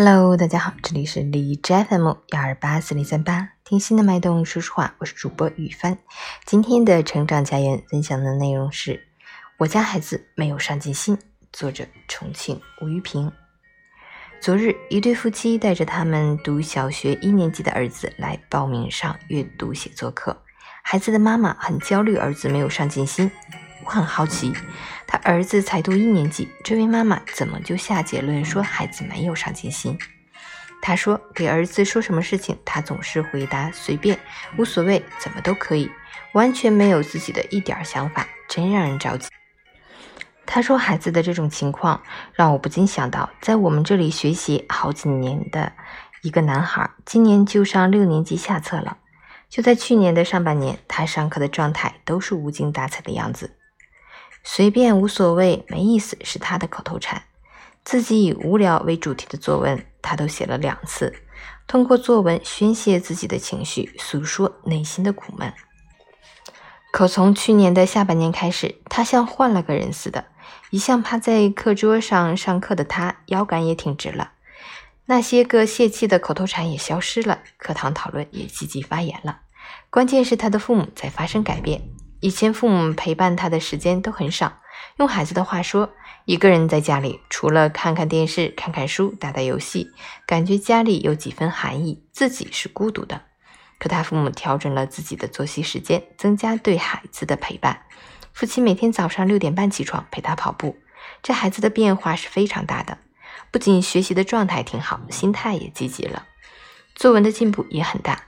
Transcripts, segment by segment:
Hello，大家好，这里是荔枝 FM 幺二八四零三八，听心的脉动，说实话，我是主播雨帆。今天的成长家园分享的内容是：我家孩子没有上进心。作者：重庆吴玉平。昨日，一对夫妻带着他们读小学一年级的儿子来报名上阅读写作课，孩子的妈妈很焦虑，儿子没有上进心。我很好奇，他儿子才读一年级，这位妈妈怎么就下结论说孩子没有上进心？他说，给儿子说什么事情，他总是回答随便，无所谓，怎么都可以，完全没有自己的一点想法，真让人着急。他说孩子的这种情况，让我不禁想到，在我们这里学习好几年的一个男孩，今年就上六年级下册了。就在去年的上半年，他上课的状态都是无精打采的样子。随便无所谓，没意思是他的口头禅。自己以无聊为主题的作文，他都写了两次。通过作文宣泄自己的情绪，诉说内心的苦闷。可从去年的下半年开始，他像换了个人似的。一向趴在课桌上上课的他，腰杆也挺直了。那些个泄气的口头禅也消失了，课堂讨论也积极发言了。关键是他的父母在发生改变。以前父母陪伴他的时间都很少，用孩子的话说，一个人在家里，除了看看电视、看看书、打打游戏，感觉家里有几分寒意，自己是孤独的。可他父母调整了自己的作息时间，增加对孩子的陪伴。父亲每天早上六点半起床陪他跑步，这孩子的变化是非常大的，不仅学习的状态挺好，心态也积极了，作文的进步也很大。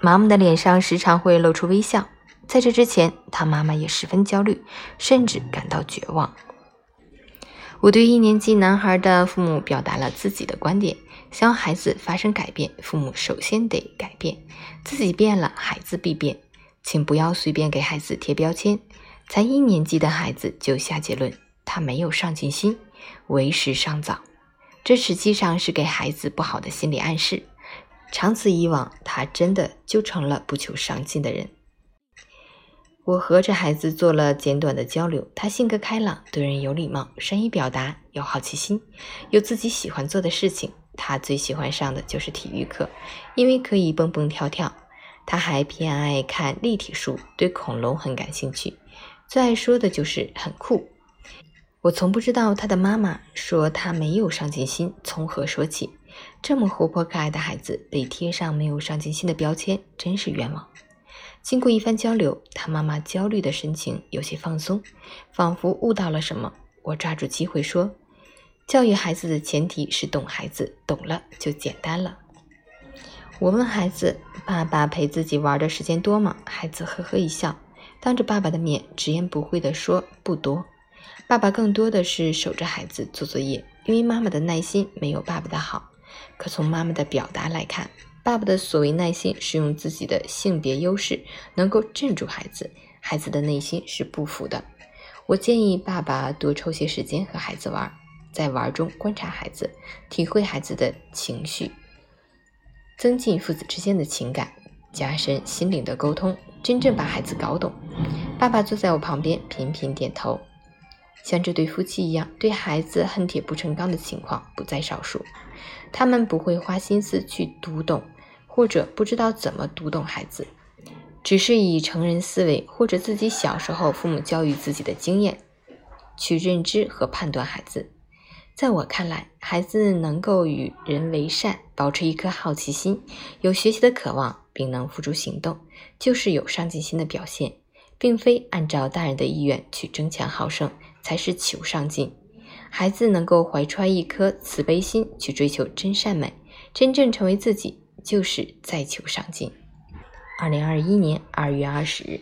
妈妈的脸上时常会露出微笑。在这之前，他妈妈也十分焦虑，甚至感到绝望。我对一年级男孩的父母表达了自己的观点：想要孩子发生改变，父母首先得改变，自己变了，孩子必变。请不要随便给孩子贴标签，才一年级的孩子就下结论他没有上进心，为时尚早。这实际上是给孩子不好的心理暗示，长此以往，他真的就成了不求上进的人。我和这孩子做了简短的交流，他性格开朗，对人有礼貌，善于表达，有好奇心，有自己喜欢做的事情。他最喜欢上的就是体育课，因为可以蹦蹦跳跳。他还偏爱看立体书，对恐龙很感兴趣，最爱说的就是很酷。我从不知道他的妈妈说他没有上进心从何说起。这么活泼可爱的孩子被贴上没有上进心的标签，真是冤枉。经过一番交流，他妈妈焦虑的神情有些放松，仿佛悟到了什么。我抓住机会说：“教育孩子的前提是懂孩子，懂了就简单了。”我问孩子：“爸爸陪自己玩的时间多吗？”孩子呵呵一笑，当着爸爸的面直言不讳地说：“不多。”爸爸更多的是守着孩子做作业，因为妈妈的耐心没有爸爸的好。可从妈妈的表达来看，爸爸的所谓耐心，是用自己的性别优势能够镇住孩子，孩子的内心是不服的。我建议爸爸多抽些时间和孩子玩，在玩中观察孩子，体会孩子的情绪，增进父子之间的情感，加深心灵的沟通，真正把孩子搞懂。爸爸坐在我旁边，频频点头。像这对夫妻一样，对孩子恨铁不成钢的情况不在少数。他们不会花心思去读懂。或者不知道怎么读懂孩子，只是以成人思维或者自己小时候父母教育自己的经验去认知和判断孩子。在我看来，孩子能够与人为善，保持一颗好奇心，有学习的渴望，并能付诸行动，就是有上进心的表现，并非按照大人的意愿去争强好胜才是求上进。孩子能够怀揣一颗慈悲心去追求真善美，真正成为自己。就是在求上进。二零二一年二月二十日。